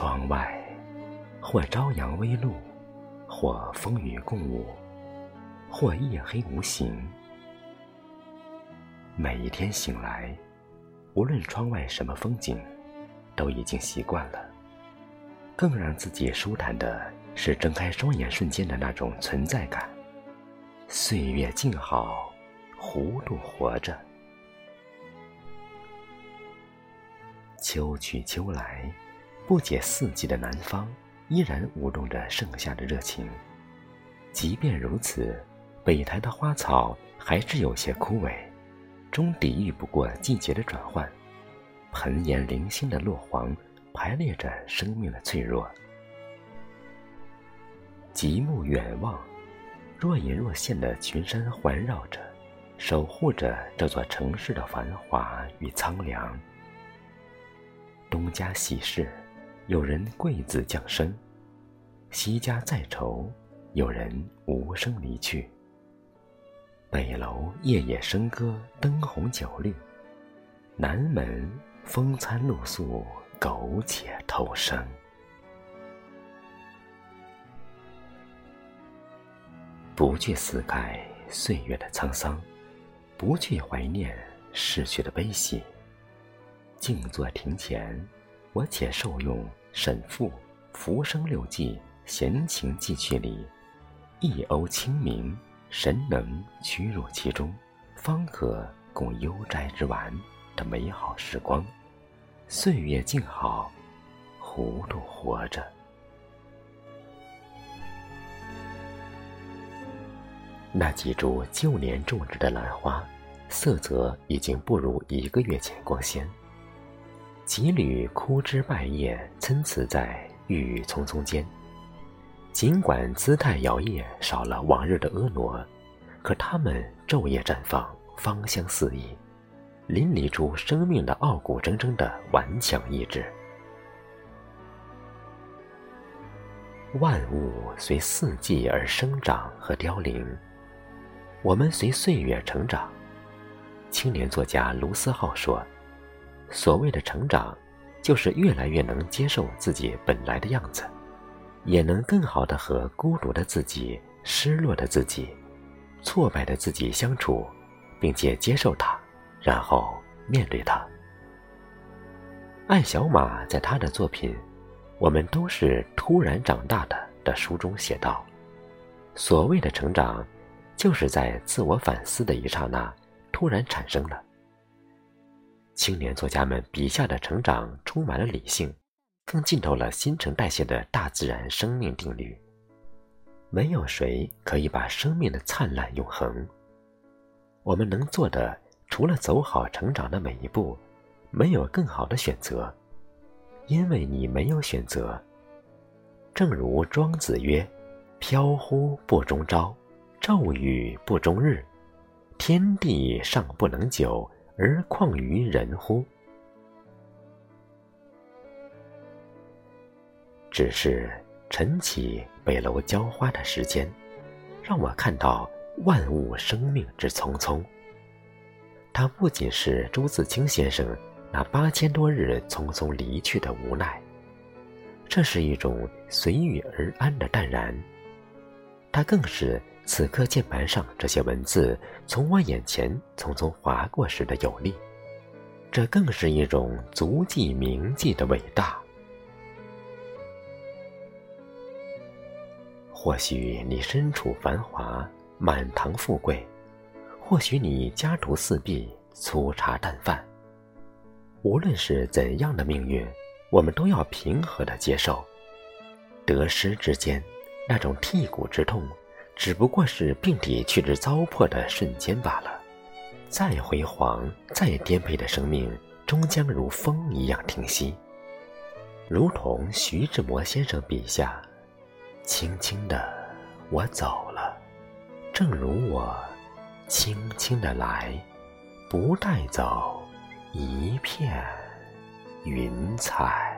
窗外或朝阳微露，或风雨共舞，或夜黑无形。每一天醒来，无论窗外什么风景，都已经习惯了。更让自己舒坦的是睁开双眼瞬间的那种存在感。岁月静好，糊涂活着。秋去秋来，不解四季的南方依然舞动着盛夏的热情。即便如此，北台的花草还是有些枯萎。终抵御不过季节的转换，盆颜零星的落黄，排列着生命的脆弱。极目远望，若隐若现的群山环绕着，守护着这座城市的繁华与苍凉。东家喜事，有人贵子降生；西家再愁，有人无声离去。北楼夜夜笙歌，灯红酒绿；南门风餐露宿，苟且偷生。不去思盖岁月的沧桑，不去怀念逝去的悲喜。静坐庭前，我且受用沈复《浮生六记》闲情记趣里一瓯清明。神能屈入其中，方可共悠哉之玩的美好时光。岁月静好，糊涂活着。那几株旧年种植的兰花，色泽已经不如一个月前光鲜。几缕枯枝败叶参差在郁郁葱葱间。尽管姿态摇曳，少了往日的婀娜，可它们昼夜绽放，芳香四溢，淋漓出生命的傲骨铮铮的顽强意志。万物随四季而生长和凋零，我们随岁月成长。青年作家卢思浩说：“所谓的成长，就是越来越能接受自己本来的样子。”也能更好的和孤独的自己、失落的自己、挫败的自己相处，并且接受它，然后面对它。艾小马在他的作品《我们都是突然长大的》的书中写道：“所谓的成长，就是在自我反思的一刹那突然产生的。”青年作家们笔下的成长充满了理性。更浸透了新陈代谢的大自然生命定律。没有谁可以把生命的灿烂永恒。我们能做的，除了走好成长的每一步，没有更好的选择，因为你没有选择。正如庄子曰：“飘忽不终朝，骤雨不终日，天地尚不能久，而况于人乎？”只是晨起北楼浇花的时间，让我看到万物生命之匆匆。它不仅是朱自清先生那八千多日匆匆离去的无奈，这是一种随遇而安的淡然。它更是此刻键盘上这些文字从我眼前匆匆划过时的有力。这更是一种足迹铭记的伟大。或许你身处繁华，满堂富贵；或许你家徒四壁，粗茶淡饭。无论是怎样的命运，我们都要平和的接受。得失之间，那种剔骨之痛，只不过是病体去之糟粕的瞬间罢了。再辉煌、再颠沛的生命，终将如风一样停息。如同徐志摩先生笔下。轻轻的，我走了，正如我轻轻的来，不带走一片云彩。